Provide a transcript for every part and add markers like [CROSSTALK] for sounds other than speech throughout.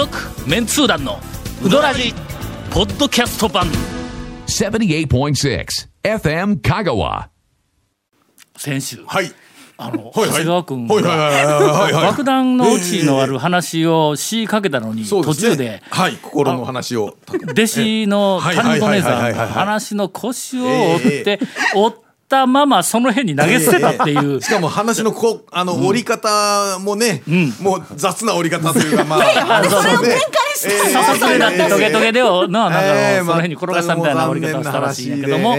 続メンツー団のウドラジポッドキャスト版78.6 FM Kagawa. 先週はい。あの長谷川君はいはいはいはいはいはい爆弾のうちのある話をしかけたのに途中ではい、心の話を。弟子のはい谷子姉さん話の腰を折って折ったままその辺に投げ捨てたっていう。[LAUGHS] しかも話のこあの折り方もね、もう雑な折り方というかまあ、[LAUGHS] それをねえささくれだってトゲトゲでをななんかえーその辺に転がしたみたいな折り方をしたらしいんやけども、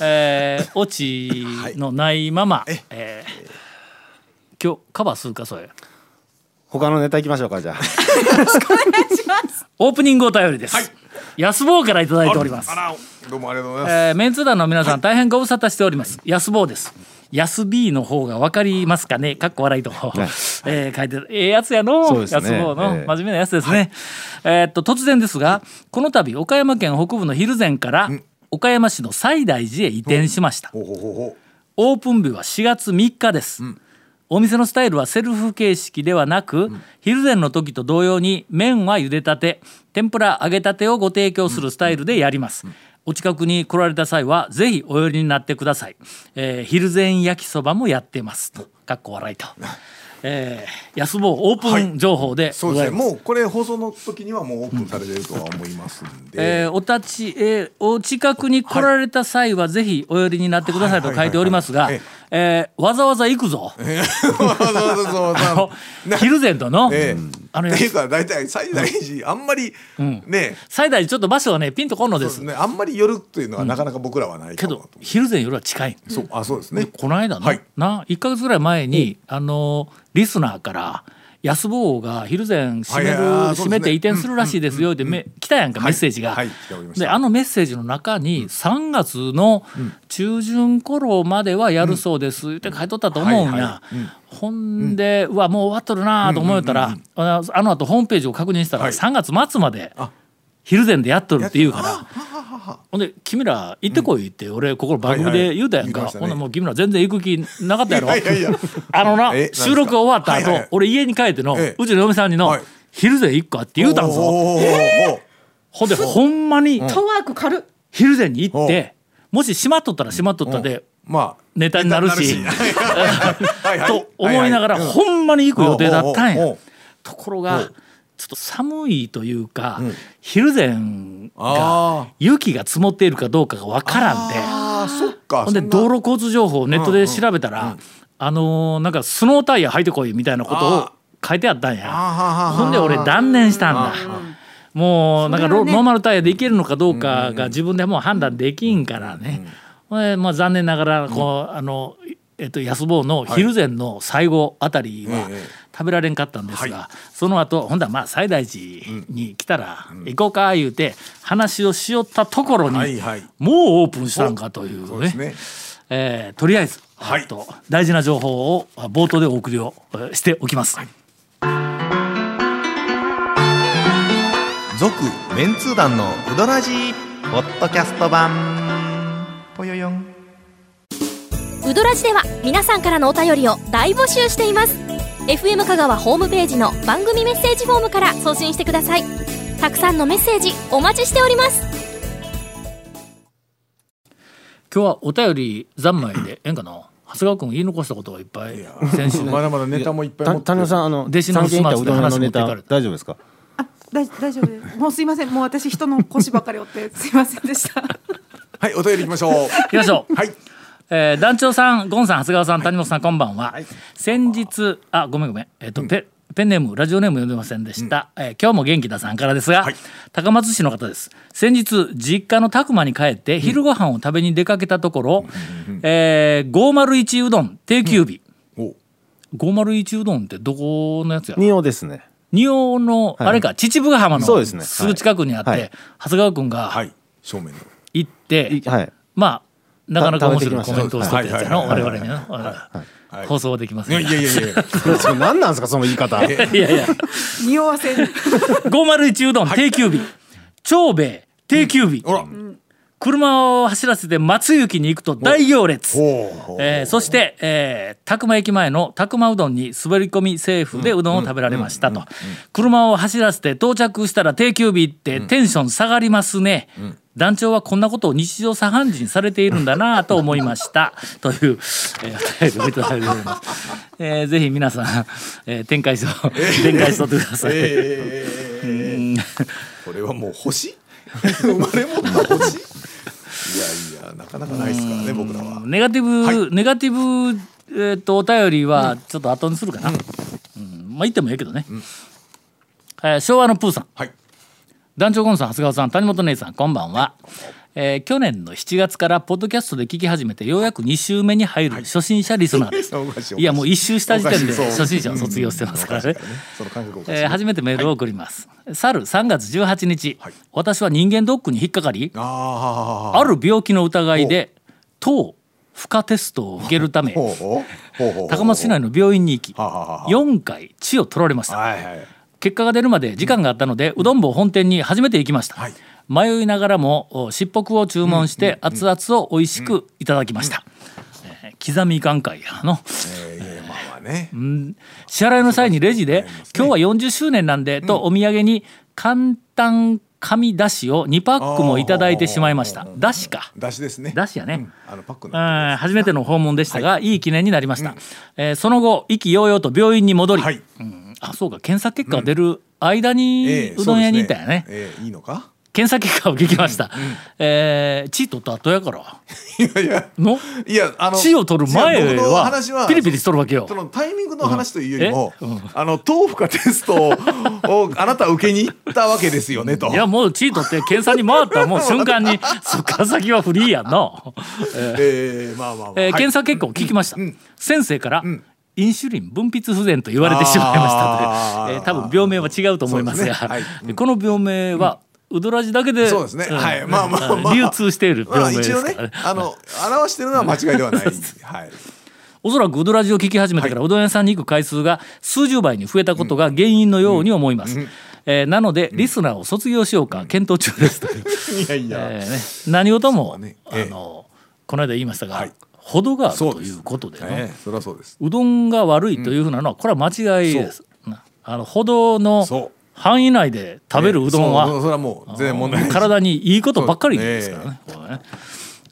えーオチのないまま、ええー今日カバーするかそれ。他のネタいきましょうかじゃあ。[LAUGHS] オープニングお便りです、安坊からいただいております。どうもありがとうございます。えーメンツー団の皆さん大変ご無沙汰しております。安坊です。安 B の方が分かりますかね？かっこ笑いと、[LAUGHS] えー書いてる。ええやつやの、ね。安坊の、ええ真面目なやつですね、えーっと突然ですがこの度岡山県北部の蒜山から岡山市の西大寺へ移転しました、ほうほうほうほオープン日は4月3日です、お店のスタイルはセルフ形式ではなく、昼前の時と同様に麺は茹でたて天ぷら揚げたてをご提供するスタイルでやります、お近くに来られた際はぜひお寄りになってください、えー、昼前焼きそばもやってます。とかっこ笑いと、[LAUGHS] えー、安坊オープン情報でう。そうですね。もうこれ放送の時にはもうオープンされてるとは思いますんで。えーお立ち、えーお近くに来られた際はぜひお寄りになってくださいと書いておりますがはいはいはいえーわざわざ行くぞ。[LAUGHS] そうそうそうそうあの昼前との、ええあのっていうか大体最大寺あんまりね、最大ちょっと場所はねピンとこんのです。ね。あんまり寄るというのはなかなか僕らはないけどかもと昼前よりは近い、そう。あそうですね。この間の、はい。な1か月ぐらい前にあのリスナーから安坊が昼前閉める、閉めて移転するらしいですよってめ来たやんか、メッセージが。はいであのメッセージの中に3月の中旬頃まではやるそうですって書いとったと思うんはいやは。ほんで、うわもう終わっとるなと思ったら、あのあの後ホームページを確認したらはい。3月末まであ昼前でやっとるって言うから。ほんで君ら行ってこいって俺ここの番組で言うたやんか、ほんでもう君ら全然行く気なかったやろ。あのな収録終わった後、俺家に帰っての、ええ。うちの嫁さんにの、はい。昼前行くかって言うたんぞ。ほんでほんまにトワーク軽っ。昼前に行ってもし閉まっとったら閉まっとったでまあ。ネタになるし。と思いながらほんまに行く予定だったんや。ところがちょっと寒いというか昼前あが雪が積もっているかどうかがわからんで。あーそっかほんで道路交通情報をネットで調べたら、あのーなんかスノータイヤ履いてこいみたいなことをあ書いてあったんや。あほんで俺断念したんだ。もうなんかロ、ノーマルタイヤでいけるのかどうかが自分でもう判断できんからね。ほんでまあ残念ながらこう、あのえっと安坊の昼前の最後あたりはええ食べられんかったんですが、その後ほんだらまあ西大寺に来たら行こうか言うて話をしよったところに、はいはい。もうオープンしたんかというね。そうね。えーとりあえず、はい。と大事な情報をあ冒頭でお送りをえーしておきます。続メンツー団のウドラジーポッドキャスト版。ぽよよん。ウドラジでは皆さんからのお便りを大募集しています FM 香川ホームページの番組メッセージフォームから送信してください。たくさんのメッセージお待ちしております。今日はお便り三昧でええんかな？長谷川君言い残したことがいっぱい。先週。まだまだネタもいっぱい持ってた谷野さんあの弟子の三軒行ったうどん屋のネタ始末で話持っていかれた。大丈夫ですか？あ大大丈夫です。もうすいません。もう私人の腰ばっかり折ってすいませんでした。はいお便り行きましょう。行きましょう、はいえー団長さんゴンさん長谷川さん谷本さんこんばんは、先日あごめんごめん。えっ、と、ペペンネームラジオネーム読んでませんでした、えー今日も元気ださんからですが、はい。高松市の方です。先日実家の宅間に帰って昼ご飯を食べに出かけたところ、えー501うどん定休日、お。501うどんってどこのやつや仁王ですね。仁王の、はい。あれか秩父ヶ浜のそうですね。すぐ近くにあって、はい。長谷川君がはい。正面の行って、いはい。まあなかなか面白いコメントをしてたやつやの我々にね、はい。放送はできませんい。やいやいや。何なんですかその言い方。いやいや匂わせる501うどん定休日。長兵衛定休日。ほら車を走らせて松雪に行くと大行列、えーそして、えー、宅間駅前の宅間うどんに滑り込みセーフでうどんを食べられましたと。車を走らせて到着したら定休日ってテンション下がりますね、団長はこんなことを日常茶飯事にされているんだなと思いました。[LAUGHS] という、えー、お便りをいただいております、[LAUGHS] えーぜひ皆さん、えー展開しと、展開しとってください、うん。これはもう星？[LAUGHS] 生まれ持った星？いやいやなかなかないですからね僕らは。ネガティブ、はい。ネガティブ、えー、とお便りはちょっと後にするかな、うん。まあ言ってもいいけどね、えー昭和のプーさん。はい。団長ゴンさん長谷川さん谷本姉さんこんばんは、えー去年の7月からポッドキャストで聞き始めてようやく2週目に入る初心者リスナーです、[LAUGHS] おかしいい。いやもう1周した時点で初心者を卒業してますからね、えー初めてメールを送ります、去る3月18日、はい。私は人間ドックに引っかかりある病気の疑いで糖負荷テストを受けるため高松市内の病院に行きはあはあはあ。4回血を取られました。はいはい結果が出るまで時間があったのでうどん坊本店に初めて行きました、はい迷いながらもおしっぽくを注文して熱々を美味しくいただきました、えー刻み感会やの。えーいや [LAUGHS] まあまあね。支払いの際にレジで「今日は40周年なんで」とお土産に簡単紙だしを2パックもいただいてしまいました。だしか。だしですね。だしやね、あのパックうのん初めての訪問でしたが、い、い記念になりました、えーその後意気揚々と病院に戻り、はい。うん。あそうか検査結果が出る間にええうどん屋にいたよね,、そうですええいいのか？検査結果を聞きました、えー血取った後やから。[LAUGHS] いやいや。の？いやあの血を取る前は話はピリピリしとるわけよ。そのタイミングの話というよりも、うん。え？うん。あの豆腐かテストをを [LAUGHS] あなたは受けに行ったわけですよねと。いやもう血取って検査に回ったらもう瞬間に [LAUGHS] そっから先はフリーやんな、えー、まあまあまあ、えーはい。検査結果を聞きました、ん。先生から、インシュリン分泌不全と言われてしまいましたあー。という、えー多分病名は違うと思いますが。ね。はい。でこの病名は、うどらじだけでそうですね。ん。はい。まあまあまあ。流通しているまあねすからね。あの表してるのは間違いではない [LAUGHS] はい。おそらくうどらじを聞き始めてからうどん屋さんに行く回数が数十倍に増えたことが原因のように思います、えーなのでリスナーを卒業しようか検討中です。という、いやいや、えーね、何事も、ね。ええ。あのこの間言いましたが、はい。程があるということでうです。うどんが悪いというふうなのはこれは間違いです。なあの歩道の範囲内で食べるうどんは、そうそれはもう全然問題ない体にいいことばっかりですからね。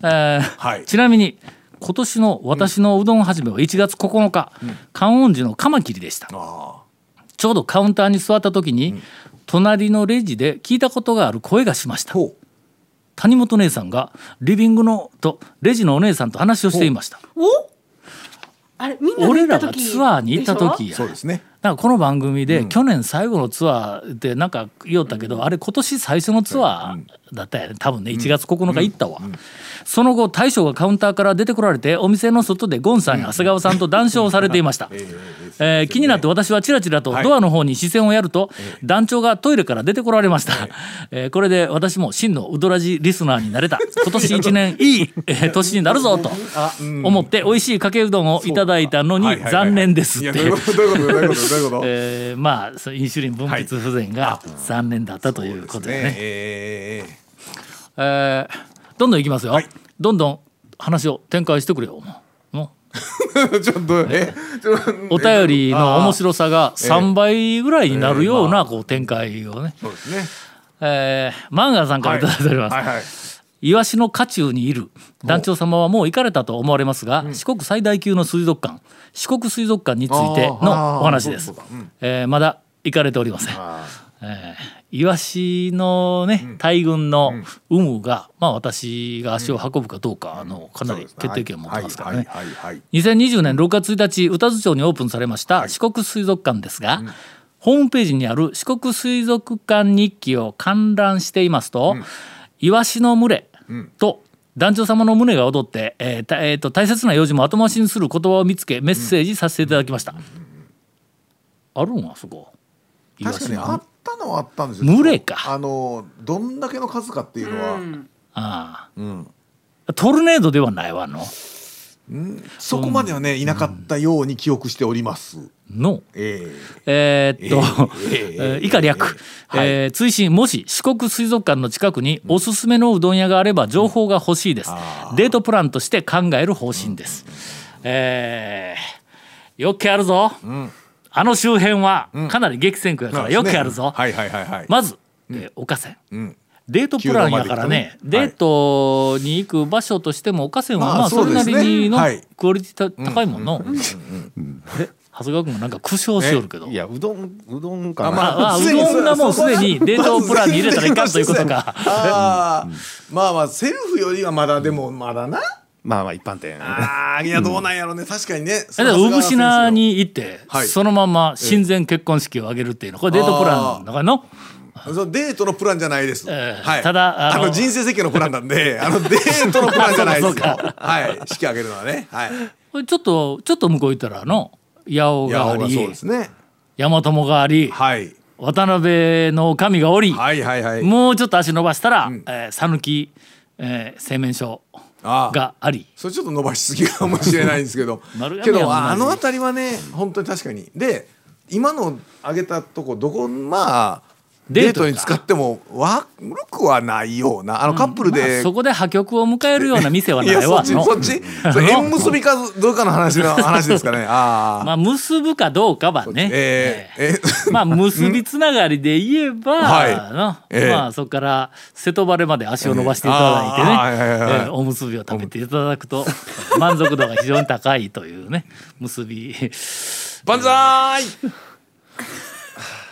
えーはいちなみに今年の私のうどん始めは1月9日、観音寺のカマキリでした。あちょうどカウンターに座った時に、隣のレジで聞いたことがある声がしました。谷本姉さんがリビングのとレジのお姉さんと話をしていました。おあれみんなで俺らが行った時ツアーに行った時や。そうですねなんかこの番組で去年最後のツアーでなんか言おったけど、あれ今年最初のツアーだったよね。多分ね1月9日行ったわ、その後大将がカウンターから出てこられてお店の外でゴンさんや長谷川さんと談笑をされていました、[LAUGHS] えー気になって私はチラチラとドアの方に視線をやると、団長がトイレから出てこられました、えーこれで私も真のウドラジリスナーになれた。[LAUGHS] 今年1年いい、えー年になるぞと [LAUGHS] 思って美味しいかけうどんをいただいたのに残念ですって。えーまあインシュリン分泌不全が残念だったということでね。ね。え。えーどんどんいきますよ、はい。どんどん話を展開してくれよ。[LAUGHS] ちょっとえちょっとう [LAUGHS] お便りの面白さがええ3倍ぐらいになるようなこう展開をね、そうですね。えーマンさんからいただいております。はい。はいイワシの渦中にいる。団長様はもう行かれたと思われますが、四国最大級の水族館四国水族館についてのお話です。う。えーまだ行かれておりません。えーイワシのね大群の有無が、まあ私が足を運ぶかどうか、あのかなり決定権を持ってますからね。はいはいはいはい。2020年6月1日宇多津町にオープンされました四国水族館ですが、ホームページにある四国水族館日記を観覧していますと、イワシの群れと団長様の胸が踊って、えーたえーと大切な用事も後回しにする言葉を見つけメッセージさせていただきました、あるんあそこ。確かにあったのはあったんですよ。群れか。あのどんだけの数かっていうのは、ああ。うん。トルネードではないわの。そこまではねいなかったように記憶しております。の。ええ。えーっと、ええ [LAUGHS] えー以下略、ええはい。えー追伸もし四国水族館の近くにおすすめのうどん屋があれば情報が欲しいです、デートプランとして考える方針です、えーよっけあるぞ、あの周辺はかなり激戦区やからよっけあるぞ、はいはいはいはい。まず、えー岡線。ん。デートプランやからねデートに行く場所としても岡線はまあまあそれなりのはい。クオリティた高いもんの。え長谷川君もなんか苦笑しよるけど。いやうどんうどんかな、あまああうどんがもうすでにデートプランに入れたらいかんということか。まあまあセルフよりはまだでもまだな。まあまあ一般店ああいやどうなんやろうね確かにね。だから産品に行って、はいそのまま親善結婚式を挙げるっていうのこれデートプランだからの。そのデートのプランじゃないです。えーはい。ただあのあの人生設計のプランなんで、[LAUGHS] あのデートのプランじゃないですよ。はい。式挙げるのはね。はい。これちょっとちょっと向こう行ったらあの八尾がありそうですね。大和もがありはい。渡辺の神がおり。はいはいはい。もうちょっと足伸ばしたら、えー讃岐、えー製麺所があり。それちょっと伸ばしすぎかもしれないんですけど。[LAUGHS] 丸けどあの辺りはね本当に確かに。で今の挙げたとこどこまあデートに使っても悪くはないようなあのカップルまあで、そこで破局を迎えるような店はいないわのっちそっち。縁結びかどうかの話の [LAUGHS] 話ですかね。ああ、まあ結ぶかどうかはね、えー、えー。まあ結びつながりで言えば、はい。まあそこから瀬戸原まで足を伸ばしていただいてね、えー。ええおむすびを食べていただくと [LAUGHS] 満足度が非常に高いというね結び。[LAUGHS] 万歳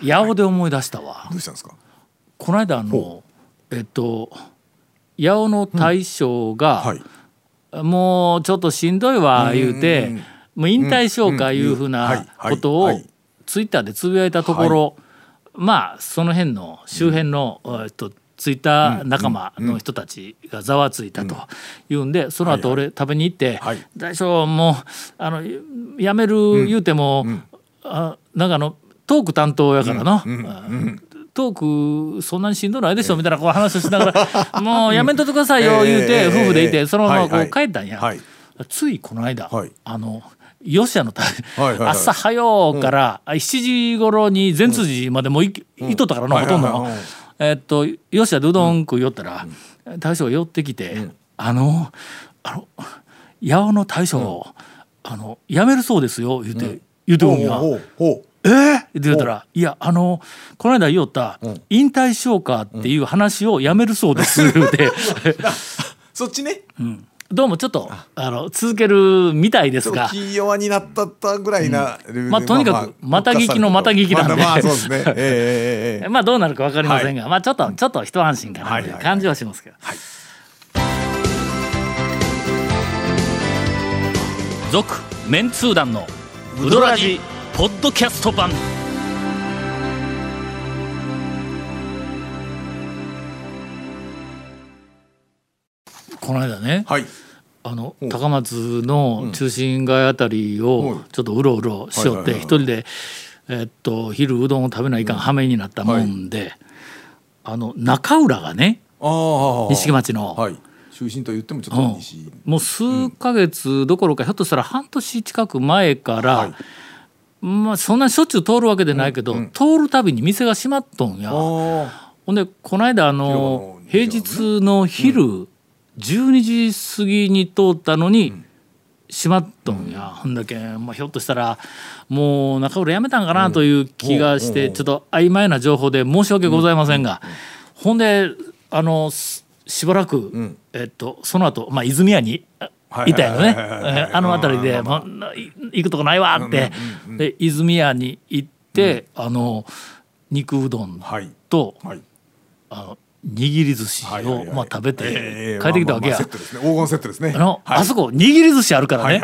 八尾で思い出したわ。どうしたんですか？この間あのえっと八尾の大将が、はい。もうちょっとしんどいわ言うて、うん。もう引退しようかいうふうなことをツイッターでつぶやいたところ、まあその辺の周辺の、えっとツイッター仲間の人たちがざわついたというんでその後俺食べに行ってはい「大将もうあのやめる言うても、あなんかあのトーク担当やからな。トークそんなにしんどないでしょみたいなこう話をしながら「[LAUGHS] もうやめとってくださいよ」言うてええ夫婦でいてそのままこう帰ったんや。はい。ついこの間、はい。あの吉谷の朝早うから、7時頃に善通寺までもうい,、いとったからの、ほとんどの、えっと吉谷でうどん食い寄ったら、大将が寄ってきて、あのあの八尾の大将、あの辞めるそうですよ言うて、言うておんや。えー？って言うたら「いやあのこの間言おった、引退しようかっていう話をやめるそうです」言うて [LAUGHS] そっちね。どうもちょっとあ。の続けるみたいですが。気弱になったったぐらいな、まあとにかくまた聞きのまた聞きなんで。まあまあそうですね。[LAUGHS] ええええええ。まあどうなるか分かりませんが、まあちょっとちょっと一安心かなというはいはい感じはしますけど。続、メンツー団のウドラジポッドキャスト版。この間ね、はい。あの高松の中心街あたりをちょっとうろうろしよってはいはいはい一人で、えっと昼うどんを食べないかん羽目になったもんで、あの中浦がね錦町の、はい。中心と言ってもちょっうん。もう数ヶ月どころかひょっとしたら半年近く前から、はいまあそんなにしょっちゅう通るわけでないけど、通るたびに店が閉まっとんや。あほんでこの間あの平日の昼12時過ぎに通ったのに閉まっとんや、ほんだけ、まあ、ひょっとしたらもう中浦やめたんかなという気がして、ちょっと曖昧な情報で申し訳ございませんが、ほんであのすしばらく、えっと、その後、まあ泉谷にあいたよね。あの辺りで「もうない行くとこないわ」って、で泉谷に行って、あの肉うどんはい。と、はい。あの握り寿司をまあ食べえてえ帰ってきたわけや。黄金セットですね。あの、はい。あそこ握り寿司あるからね、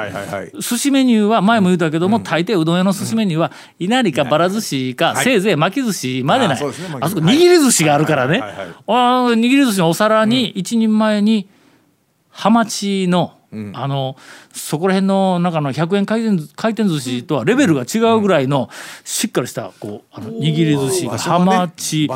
寿司メニューは前も言ったけども、大抵うどん屋の寿司メニューは稲荷かばら寿司か、はいせいぜい巻き寿司までない、あそこ握り寿司があるからね、あー握り寿司のお皿に一人前にハマチのあのそこら辺の中の100円回転回転寿司とはレベルが違うぐらいのしっかりしたこうあの握り寿司ハマチ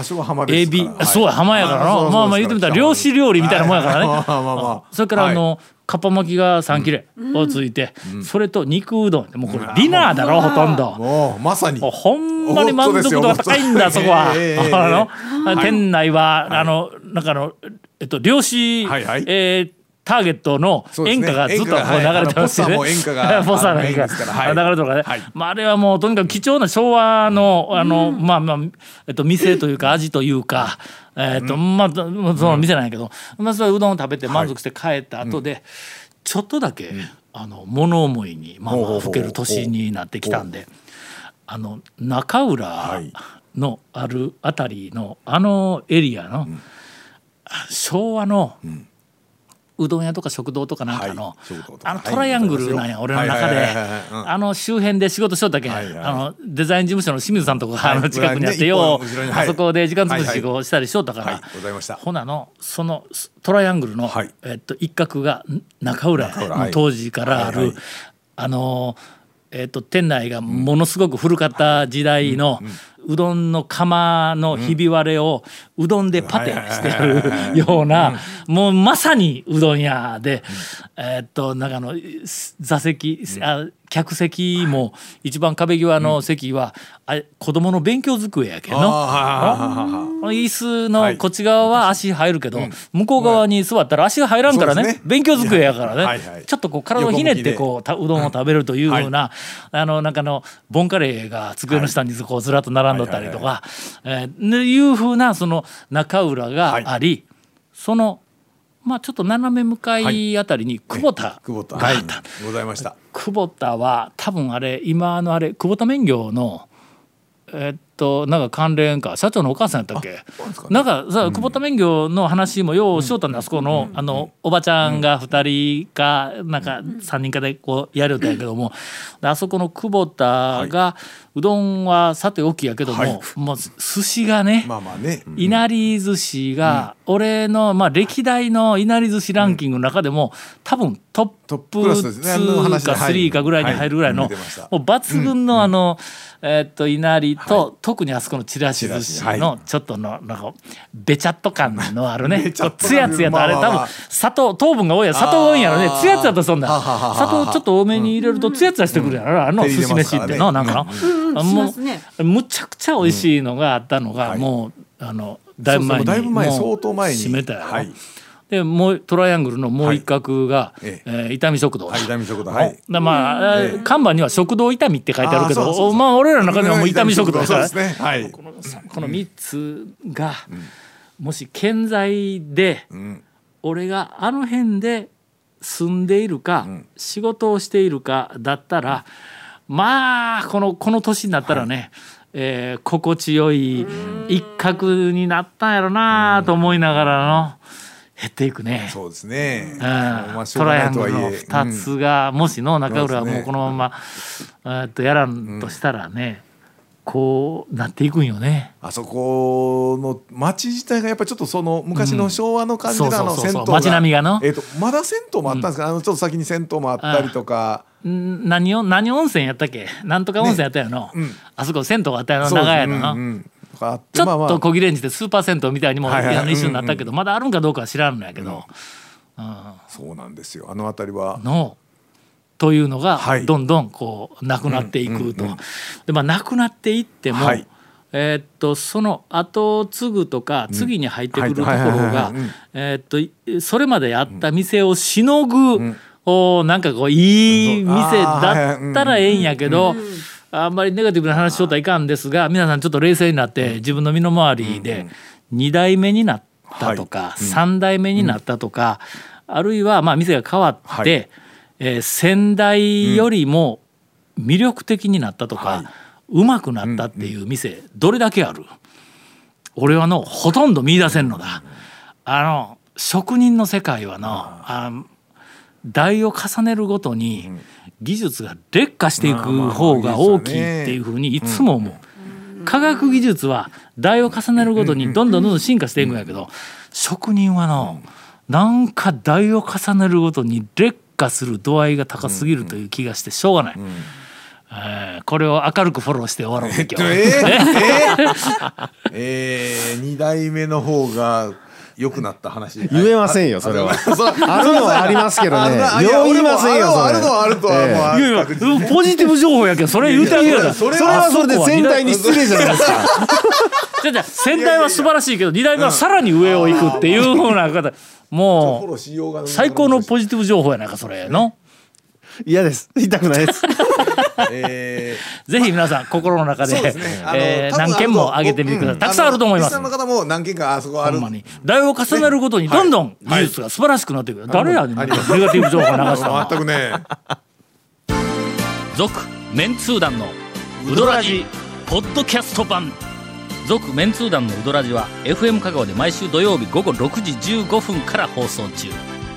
エビそうや浜やからあそうそうのまあまあ言ってみたら漁師料理みたいなもんやからね。[LAUGHS] まあまあまあそれからあの、かっぱ巻きが3切れをついて、それと肉うどん。もうこれディナーだろほとんど。もうまさに。ほんまに満足度が高いんだそこは。ええええあの、はい店内は、あのなんかあのえっと漁師、はいはい。えーターゲットの演歌がずっとこう流れてますよね。ポッサも演歌が [LAUGHS] ポッサの演歌。メインですから。はい。流れてるからね。はい。まああれはもうとにかく貴重な昭和のあのまあまあえっと店というか味というか。えっとまあその店なんやけど、まあそれうどんを食べて満足して帰った後で、ちょっとだけ、あの物思いにまあまあふける年になってきたんで、あの中浦い。のあるあたりのあのエリアの、昭和の、うどん屋とか食堂とかなんかの、あのはいトライアングルなんや、俺の中で、あの周辺で仕事しとったけ？ん、あのデザイン事務所の清水さんとかがあのはい近くにあって、ねよあそこで時間潰しをしたりしとったから、ほなのそのトライアングルの、はい。えっと、一角がん中浦や中浦はい。もう当時からある、あのえっと店内がものすごく古かった時代の、うどんの釜のひび割れをうどんでパテしてあるようなもうまさにうどん屋で、えっとなんかあの座席あ客席も一番壁際の席は、あれ子供の勉強机やけど椅子はい。のこっち側は足入るけど、向こう側に座ったら足が入らんからね勉強机やからね、ちょっとこう体をひねってこうたうどんを食べるというふうな、あのなんかあのボンカレーが机の下にこうずらっと並んどったりとか、いうふうなその中浦があり、そのまあちょっと斜め向かいあたりに久保田久保田。はいがあった。ございました。久保田は多分あれ今のあれ久保田麺業のえっとなんか関連か社長のお母さんやったっけ？なんかさ久保田麺業の話もようしようたんだあそこのあのおばちゃんが2人かなんか3人かでこうやるんやけどもであそこの久保田がうどんはさておきやけどはい。ももう寿司がねまあまあね。いなり寿司が俺のまあ歴代のいなり寿司ランキングの中でも多分トップトップクラスですね。あの2か話で。はい。3かぐらいに入るぐらいのもう抜群のあのえーっといなりと特にあそこのちらし寿司のちょっとのなんかべちゃっと感のあるね。つやつやとあれ多分砂糖糖分が多いや砂糖多いんやろね。つやつやとそんな砂糖ちょっと多めに入れるとつやつやしてくるやろ。あの寿司飯ってのなんか。なうん。うむちゃくちゃ美味しいのがあったのが、はい。もうあのだいぶ前にそうそうだいぶ前もう相当前に。閉めたやろ、はいでもうトライアングルのもう一角が、はいえ。えー伊丹食堂だ、はい伊丹食堂はい。だまあ、ええ。看板には食堂伊丹って書いてあるけどまあ俺らの中ではもう伊丹食堂そうですね。はい。このこの3つが、もし健在で、ん。俺があの辺で住んでいるか、仕事をしているかだったらまあこのこの年になったらね、えー心地よい一角になったんやろなと思いながらの減っていくね。そうですね。うん。トライアングルのとはいえ2つが、もしの中浦はもうこのまま、えーっとやらんとしたらね、こうなっていくんよね。あそこの町自体がやっぱりちょっとその昔の昭和の感じのあの銭湯が街並みがの？えっとまだ銭湯もあったんですか？あのちょっと先に銭湯もあったりとか。ん何を何温泉やったっけ？なんとか温泉やったよの、うん。あそこ銭湯があったよの長屋の。の、うんうん。とかあってちょっと小切れにしてスーパー銭湯みたいにも、の一緒になったけど、まだあるんかどうかは知らんのやけど、そうなんですよ。あの辺りは。の。というのがはい。どんどんこうなくなっていくと。でまあなくなっていっても、はい。えーっとその後を継ぐとか次に入ってくるところがえーっといそれまでやった店をしのぐ、おなんかこういい店だったらええんやけど。あんまりネガティブな話しとったらいかんですが皆さんちょっと冷静になって自分の身の回りで2代目になったとか3代目になったとかあるいはまあ店が変わっはてえー先代よりも魅力的になったとかうまくなったっていう店どれだけある？俺はのほとんど見出せんのだ。あの職人の世界はのあ代を重ねるごとに技術が劣化していく方が大きいっていうふうにいつも思う。科学技術は代を重ねるごとにどんどんどんどん進化していくんやけど職人はのなんか代を重ねるごとに劣化する度合いが高すぎるという気がしてしょうがない、えーこれを明るくフォローして終わろう。今日、えー、えー、えー、2代目の方が良くなった話。[LAUGHS] 言えませんよそれは。あるのはありますけどね。言いませんよそれあるのはあるとは、ええ。いやいやポジティブ情報やけどそれ言うてあげようよそれはそれで全体に失礼じゃないですか。[LAUGHS] じゃあじゃあ先代は素晴らしいけど二代目はさらに上を行くっていうふうな方。もう最高のポジティブ情報やないかそれ。の？嫌です。言いたくないです。[LAUGHS] えぜひ皆さん心の中ー、でそうですね。あのえー何件も上げてみてください、たくさんあると思います。何件かあそこある。代を重ねるごとにどんどん技術が素晴らしくなっていくる、誰やねん。ネガティブ情報流したの。全くね。続メンツー団のウドラジポッドキャスト版。続メンツー団のウドラジは FM 香川で毎週土曜日午後6時15分から放送中